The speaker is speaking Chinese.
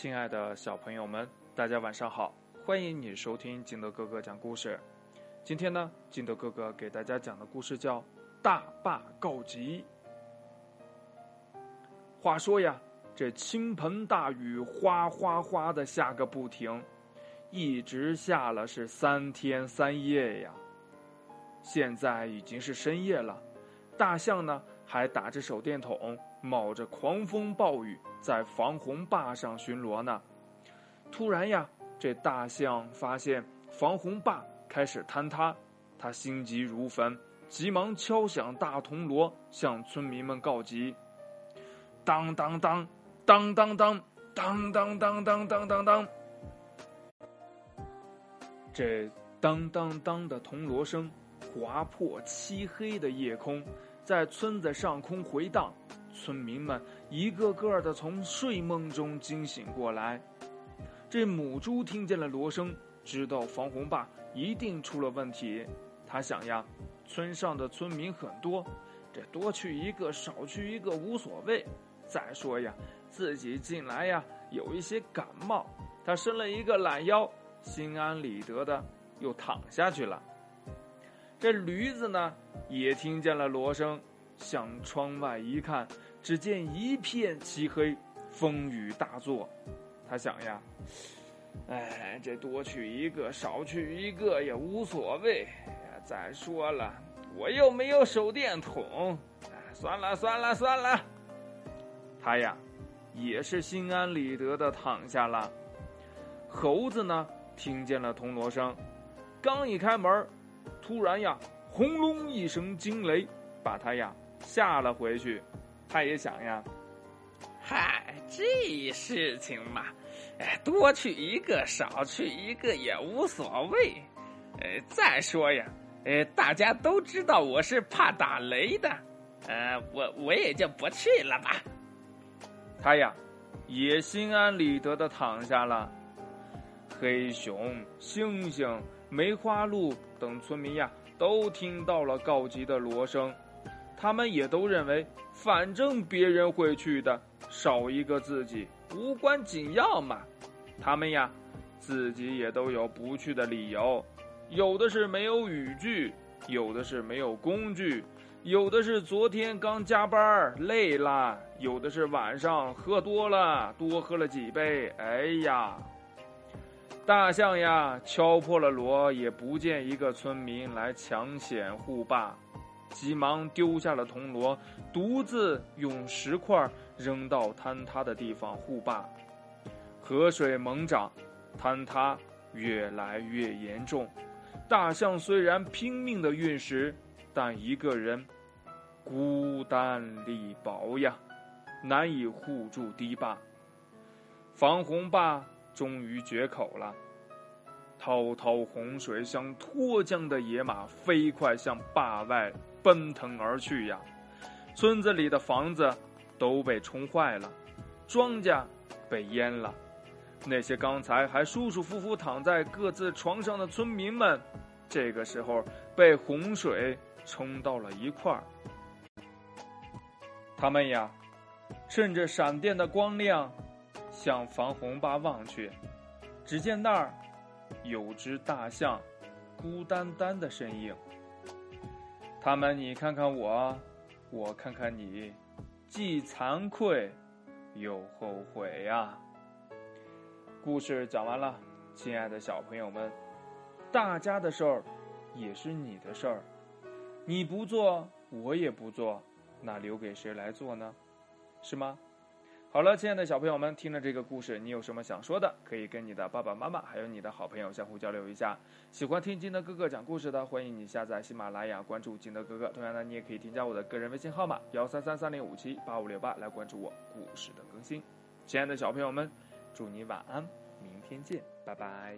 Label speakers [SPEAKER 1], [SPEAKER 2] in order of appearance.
[SPEAKER 1] 亲爱的小朋友们，大家晚上好！欢迎你收听金德哥哥讲故事。今天呢，金德哥哥给大家讲的故事叫《大坝告急》。话说呀，这倾盆大雨哗哗哗的下个不停，一直下了是三天三夜呀。现在已经是深夜了，大象呢还打着手电筒，冒着狂风暴雨。在防洪坝上巡逻呢，突然呀，这大象发现防洪坝开始坍塌，他心急如焚，急忙敲响大铜锣，向村民们告急。当当当，当当当，当当当当当当当，这当当当的铜锣声划破漆黑的夜空，在村子上空回荡。村民们一个个的从睡梦中惊醒过来。这母猪听见了锣声，知道防洪坝一定出了问题。他想呀，村上的村民很多，这多去一个少去一个无所谓。再说呀，自己近来呀有一些感冒，他伸了一个懒腰，心安理得的又躺下去了。这驴子呢，也听见了锣声。向窗外一看，只见一片漆黑，风雨大作。他想呀，哎，这多去一个少去一个也无所谓。再说了，我又没有手电筒。算了算了算了。他呀，也是心安理得的躺下了。猴子呢，听见了铜锣声，刚一开门，突然呀，轰隆一声惊雷，把他呀。吓了回去，他也想呀，
[SPEAKER 2] 嗨，这事情嘛，哎，多去一个少去一个也无所谓。呃，再说呀，呃，大家都知道我是怕打雷的，呃，我我也就不去了吧。
[SPEAKER 1] 他呀，也心安理得的躺下了。黑熊、猩猩、梅花鹿等村民呀，都听到了告急的锣声。他们也都认为，反正别人会去的，少一个自己无关紧要嘛。他们呀，自己也都有不去的理由，有的是没有雨具，有的是没有工具，有的是昨天刚加班累了，有的是晚上喝多了，多喝了几杯。哎呀，大象呀，敲破了锣，也不见一个村民来抢险护坝。急忙丢下了铜锣，独自用石块扔到坍塌的地方护坝。河水猛涨，坍塌越来越严重。大象虽然拼命的运石，但一个人孤单力薄呀，难以护住堤坝。防洪坝终于决口了。滔滔洪水像脱缰的野马，飞快向坝外奔腾而去呀！村子里的房子都被冲坏了，庄稼被淹了。那些刚才还舒舒服服躺在各自床上的村民们，这个时候被洪水冲到了一块儿。他们呀，趁着闪电的光亮，向防洪坝望去，只见那儿。有只大象，孤单单的身影。他们，你看看我，我看看你，既惭愧又后悔呀。故事讲完了，亲爱的小朋友们，大家的事儿也是你的事儿，你不做，我也不做，那留给谁来做呢？是吗？好了，亲爱的小朋友们，听了这个故事，你有什么想说的？可以跟你的爸爸妈妈，还有你的好朋友相互交流一下。喜欢听金德哥哥讲故事的，欢迎你下载喜马拉雅，关注金德哥哥。同样呢，你也可以添加我的个人微信号码幺三三三零五七八五六八来关注我故事的更新。亲爱的小朋友们，祝你晚安，明天见，拜拜。